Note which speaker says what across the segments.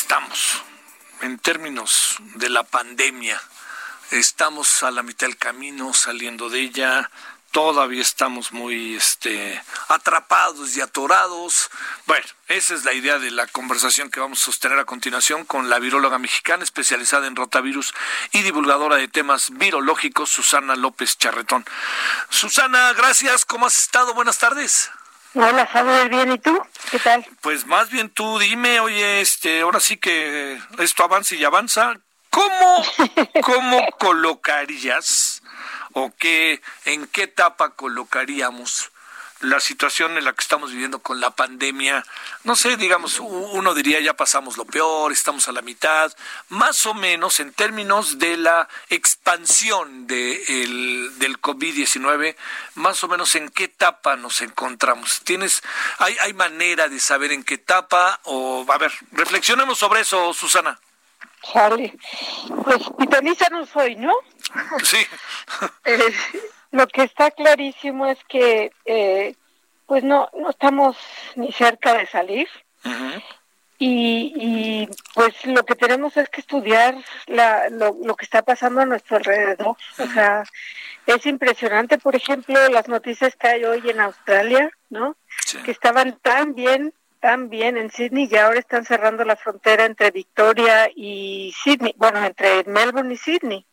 Speaker 1: Estamos en términos de la pandemia? Estamos a la mitad del camino saliendo de ella, todavía estamos muy este, atrapados y atorados. Bueno, esa es la idea de la conversación que vamos a sostener a continuación con la viróloga mexicana especializada en rotavirus y divulgadora de temas virológicos, Susana López Charretón. Susana, gracias. ¿Cómo has estado? Buenas tardes.
Speaker 2: Hola, Samuel, bien, ¿y tú? ¿Qué tal?
Speaker 1: Pues más bien tú dime, oye, este, ahora sí que esto avanza y avanza. ¿Cómo, cómo colocarías o qué, en qué etapa colocaríamos la situación en la que estamos viviendo con la pandemia, no sé, digamos, uno diría ya pasamos lo peor, estamos a la mitad, más o menos en términos de la expansión de el, del COVID-19, más o menos en qué etapa nos encontramos. ¿Tienes, hay, hay manera de saber en qué etapa? O, a ver, reflexionemos sobre eso, Susana.
Speaker 2: Charlie, pues pitalízanos hoy, ¿no?
Speaker 1: Sí.
Speaker 2: Eh, lo que está clarísimo es que eh, pues no, no estamos ni cerca de salir. y, y, pues lo que tenemos es que estudiar la, lo, lo que está pasando a nuestro alrededor. O sea, es impresionante, por ejemplo, las noticias que hay hoy en Australia, ¿no?
Speaker 1: Sí.
Speaker 2: Que estaban tan bien, tan bien en Sydney y ahora están cerrando la frontera entre Victoria y Sydney, bueno, entre Melbourne y Sydney.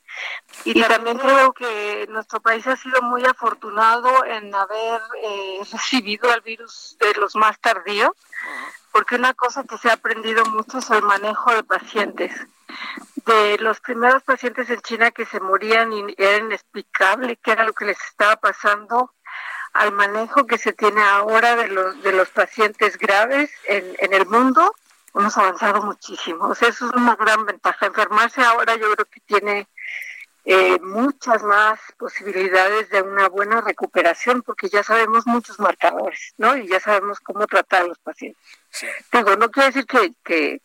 Speaker 2: Y también creo que nuestro país ha sido muy afortunado en haber eh, recibido el virus de los más tardíos, porque una cosa que se ha aprendido mucho es el manejo de pacientes. De los primeros pacientes en China que se morían y era inexplicable qué era lo que les estaba pasando, al manejo que se tiene ahora de los, de los pacientes graves en, en el mundo, hemos avanzado muchísimo. O sea, eso es una gran ventaja. Enfermarse ahora yo creo que tiene eh, muchas más posibilidades de una buena recuperación porque ya sabemos muchos marcadores, ¿no? Y ya sabemos cómo tratar a los pacientes.
Speaker 1: Sí.
Speaker 2: Digo, no quiere decir que, que,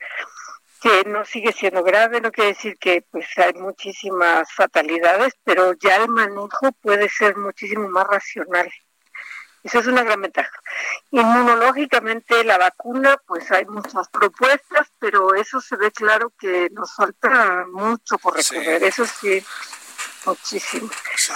Speaker 2: que no sigue siendo grave, no quiere decir que pues hay muchísimas fatalidades, pero ya el manejo puede ser muchísimo más racional. Esa es una gran ventaja. Inmunológicamente la vacuna, pues hay muchas propuestas, pero eso se ve claro que nos falta mucho por recorrer.
Speaker 1: Sí.
Speaker 2: Eso sí, muchísimo.
Speaker 1: Sí.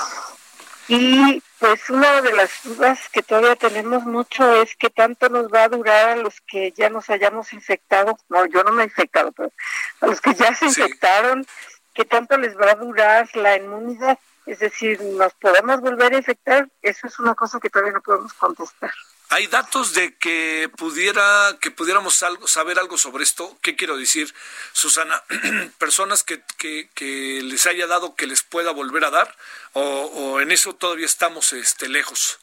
Speaker 2: Y pues una de las dudas que todavía tenemos mucho es qué tanto nos va a durar a los que ya nos hayamos infectado. No, yo no me he infectado, pero a los que ya se
Speaker 1: Sí.
Speaker 2: infectaron, qué tanto les va a durar la inmunidad. Es decir, ¿nos podemos volver a infectar? Eso es una cosa que todavía no podemos contestar.
Speaker 1: ¿Hay datos de que pudiera que pudiéramos algo, saber algo sobre esto? ¿Qué quiero decir, Susana? ¿Personas que, que, que les haya dado que les pueda volver a dar? ¿O, o en eso todavía estamos este, lejos?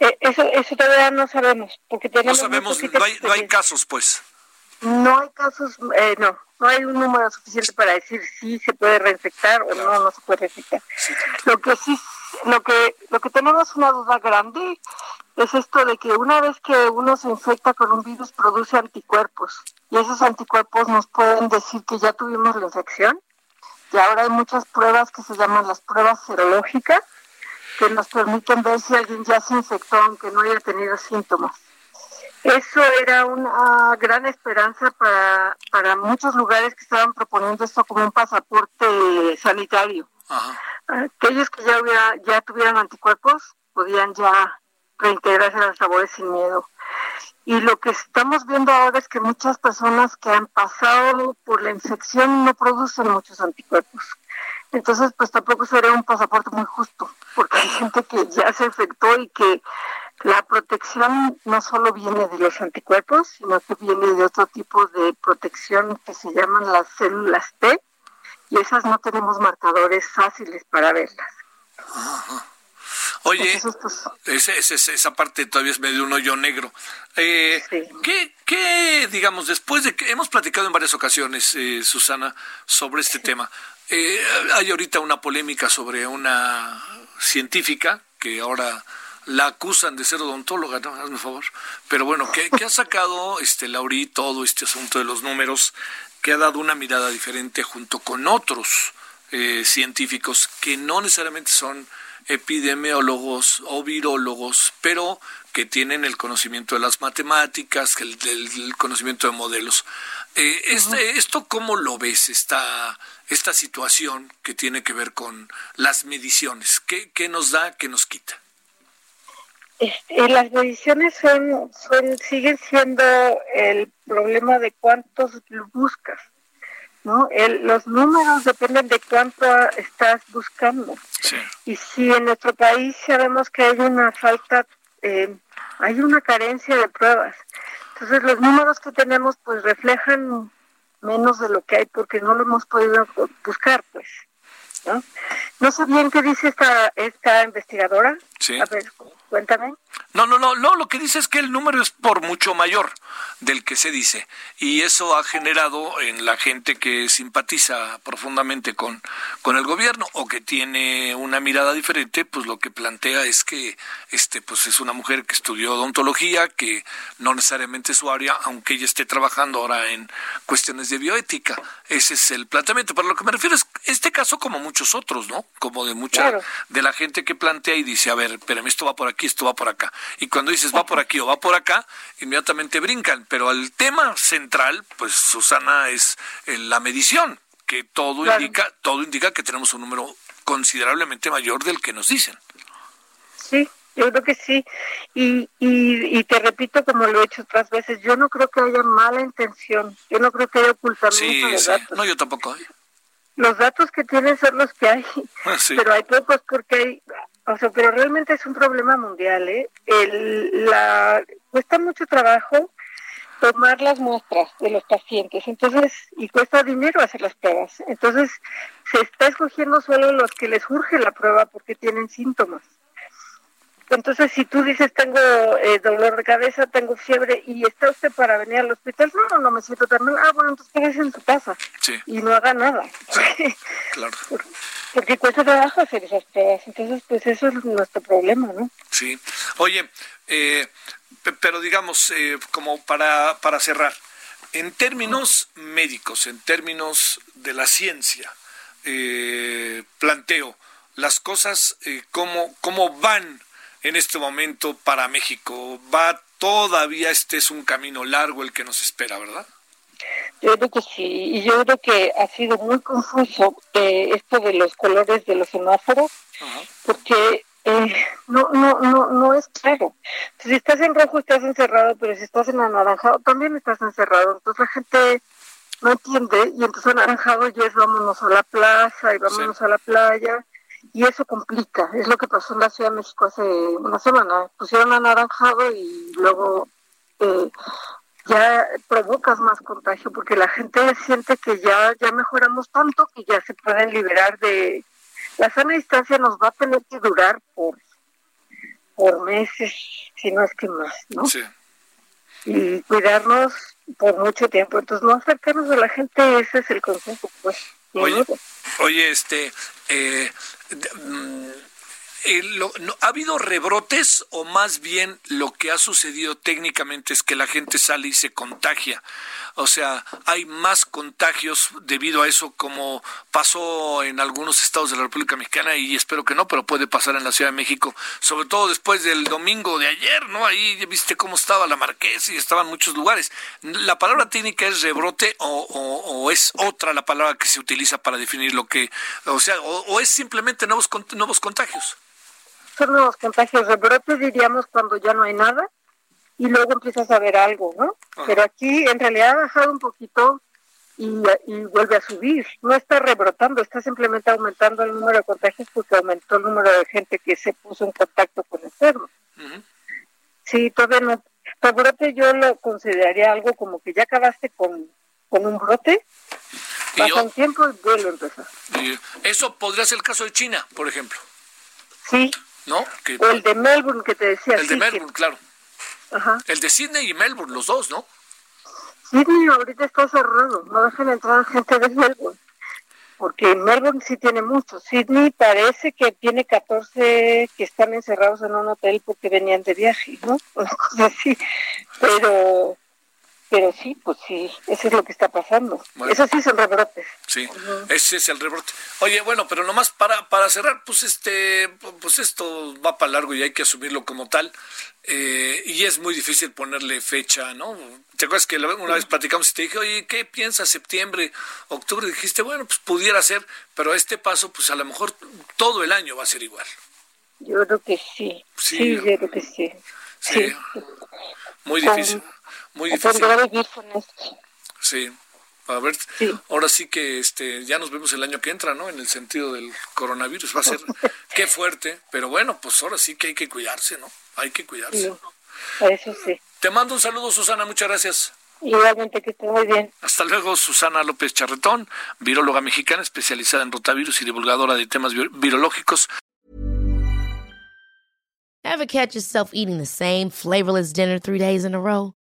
Speaker 2: Eh, eso, eso todavía no sabemos, porque
Speaker 1: No
Speaker 2: tenemos muy
Speaker 1: sabemos, no hay, no hay casos, pues.
Speaker 2: No hay casos, eh, no, no hay un número suficiente para decir si se puede reinfectar o no, no se puede reinfectar. Lo que sí, lo que, lo que tenemos una duda grande es esto de que una vez que uno se infecta con un virus produce anticuerpos y esos anticuerpos nos pueden decir que ya tuvimos la infección y ahora hay muchas pruebas que se llaman las pruebas serológicas que nos permiten ver si alguien ya se infectó aunque no haya tenido síntomas. Eso era una gran esperanza para, para muchos lugares que estaban proponiendo esto como un pasaporte sanitario.
Speaker 1: Ajá.
Speaker 2: Aquellos que ya, hubiera, ya tuvieran anticuerpos podían ya reintegrarse a las labores sin miedo. Y lo que estamos viendo ahora es que muchas personas que han pasado por la infección no producen muchos anticuerpos. Entonces, pues tampoco sería un pasaporte muy justo, porque hay gente que ya se infectó y que la protección no solo viene de los anticuerpos, sino que viene de otro tipo de protección que se llaman las células T, y esas no tenemos marcadores fáciles para verlas.
Speaker 1: Oye, esa parte todavía es medio un hoyo negro. Eh, ¿qué, digamos, después de que hemos platicado en varias ocasiones, eh, Susana, sobre este tema? Eh, hay ahorita una polémica sobre una científica que ahora la acusan de ser odontóloga, ¿no? Hazme favor. Pero bueno, ¿qué ha sacado este Lauri todo este asunto de los números, que ha dado una mirada diferente junto con otros eh, científicos que no necesariamente son epidemiólogos o virólogos, pero que tienen el conocimiento de las matemáticas, el, conocimiento de modelos. Eh, este, ¿Esto cómo lo ves, esta, esta situación que tiene que ver con las mediciones? ¿Qué, qué nos da, qué nos quita?
Speaker 2: Este, las mediciones son, son, siguen siendo el problema de cuántos buscas, ¿no? El, los números dependen de cuánto estás buscando. Y si en nuestro país sabemos que hay una falta, eh, hay una carencia de pruebas, entonces los números que tenemos pues reflejan menos de lo que hay porque no lo hemos podido buscar, pues. ¿No? No sé bien qué dice esta, esta investigadora.
Speaker 1: Sí.
Speaker 2: A ver, cuéntame.
Speaker 1: No, no, no, no, lo que dice es que el número es por mucho mayor del que se dice y eso ha generado en la gente que simpatiza profundamente con, con el gobierno o que tiene una mirada diferente, pues lo que plantea es que este pues es una mujer que estudió odontología, que no necesariamente es su área, aunque ella esté trabajando ahora en cuestiones de bioética. Ese es el planteamiento. Pero lo que me refiero es este caso como muchos otros, ¿no? Como de mucha de la gente que plantea y dice, a ver, pero esto va por aquí, esto va por acá. Y cuando dices va por aquí o va por acá, inmediatamente brincan. Pero el tema central, pues Susana, es eh, la medición, que todo indica, todo indica que tenemos un número considerablemente mayor del que nos dicen.
Speaker 2: Sí, yo creo que sí. Y, y, te repito, como lo he hecho otras veces, yo no creo que haya mala intención. Yo no creo que haya ocultamiento de datos.
Speaker 1: No, yo tampoco.
Speaker 2: Los datos que tienen son los que hay, pero hay pocos porque hay o sea, pero realmente es un problema mundial, ¿eh? El, la, cuesta mucho trabajo tomar las muestras de los pacientes, entonces, y cuesta dinero hacer las pruebas. Entonces, se está escogiendo solo los que les urge la prueba porque tienen síntomas. Entonces, si tú dices, tengo eh, dolor de cabeza, tengo fiebre y está usted para venir al hospital, no, no, no me siento tan mal. Ah, bueno, entonces quédese en su casa y no haga nada.
Speaker 1: claro.
Speaker 2: Porque cuesta trabajo hacer esas pruebas. Entonces, pues eso es nuestro problema, ¿no?
Speaker 1: Sí. Oye, eh, pero digamos, eh, como para, para cerrar, en términos médicos, en términos de la ciencia, planteo las cosas, cómo, cómo van en este momento para México? Va todavía, este es un camino largo el que nos espera, ¿verdad?
Speaker 2: Yo creo que sí, y yo creo que ha sido muy confuso eh, esto de los colores de los semáforos, porque eh, no, no, no, no es claro. Si estás en rojo estás encerrado, pero si estás en anaranjado también estás encerrado. Entonces la gente no entiende y entonces anaranjado ya es vámonos a la plaza y vámonos a la playa y eso complica. Es lo que pasó en la Ciudad de México hace una semana. Pusieron anaranjado y luego eh, ya provocas más contagio porque la gente siente que ya, ya mejoramos tanto que ya se pueden liberar de... La sana distancia nos va a tener que durar por, por meses, si no es que más, ¿no?
Speaker 1: Sí.
Speaker 2: Y cuidarnos por mucho tiempo. Entonces, no acercarnos a la gente, ese es el consejo, pues.
Speaker 1: Oye, oye, este, eh, Mm, eh, ¿Ha habido rebrotes o más bien lo que ha sucedido técnicamente es que la gente sale y se contagia? O sea, hay más contagios debido a eso como pasó en algunos estados de la República Mexicana y espero que no, pero puede pasar en la Ciudad de México, sobre todo después del domingo de ayer, ¿no? Ahí viste cómo estaba la Marquesa y estaban muchos lugares. ¿La palabra técnica es rebrote o, es otra la palabra que se utiliza para definir lo que, o sea, o, es simplemente nuevos, nuevos contagios?
Speaker 2: son nuevos contagios. Rebrote diríamos cuando ya no hay nada y luego empiezas a ver algo, ¿no? Pero aquí en realidad ha bajado un poquito y, vuelve a subir. No está rebrotando, está simplemente aumentando el número de contagios porque aumentó el número de gente que se puso en contacto con enfermos. Sí, todavía no. Rebrote yo lo consideraría algo como que ya acabaste con, con un brote, pasa un tiempo y vuelve a empezar.
Speaker 1: eso podría ser el caso de China, por ejemplo.
Speaker 2: Sí,
Speaker 1: ¿no?
Speaker 2: o el de Melbourne que te decía.
Speaker 1: El de Melbourne, claro.
Speaker 2: Ajá.
Speaker 1: El de Sydney y Melbourne, los dos, ¿no?
Speaker 2: Sydney ahorita está cerrado, no dejan entrar gente de Melbourne. Porque Melbourne sí tiene muchos. Sydney parece que tiene 14 que están encerrados en un hotel porque venían de viaje, ¿no? Una cosa así. Pero pero sí, pues sí, eso es lo que está pasando. Eso sí son rebrotes.
Speaker 1: Sí, ese es el rebrote. Oye, bueno, pero nomás para, para cerrar, pues este, pues esto va para largo y hay que asumirlo como tal. Eh, y es muy difícil ponerle fecha, ¿no? ¿Te acuerdas que una vez platicamos y te dije, oye, ¿qué piensas septiembre, octubre? Dijiste, bueno, pues pudiera ser, pero este paso, pues a lo mejor todo el año va a ser igual.
Speaker 2: Yo creo que sí. Sí, yo creo que sí. Sí.
Speaker 1: Muy difícil. Muy difícil. Sí. A ver, ahora sí que este ya nos vemos el año que entra, ¿no? En el sentido del coronavirus. Va a ser, qué fuerte, pero bueno, pues ahora sí que hay que cuidarse, ¿no? Hay que cuidarse.
Speaker 2: eso sí.
Speaker 1: Te mando un saludo, Susana, muchas gracias.
Speaker 2: Igualmente, que esté muy bien.
Speaker 1: Hasta luego, Susana López Charretón, viróloga mexicana especializada en rotavirus y divulgadora de temas virológicos.
Speaker 3: Ever catch yourself eating the same flavorless dinner three days in a row?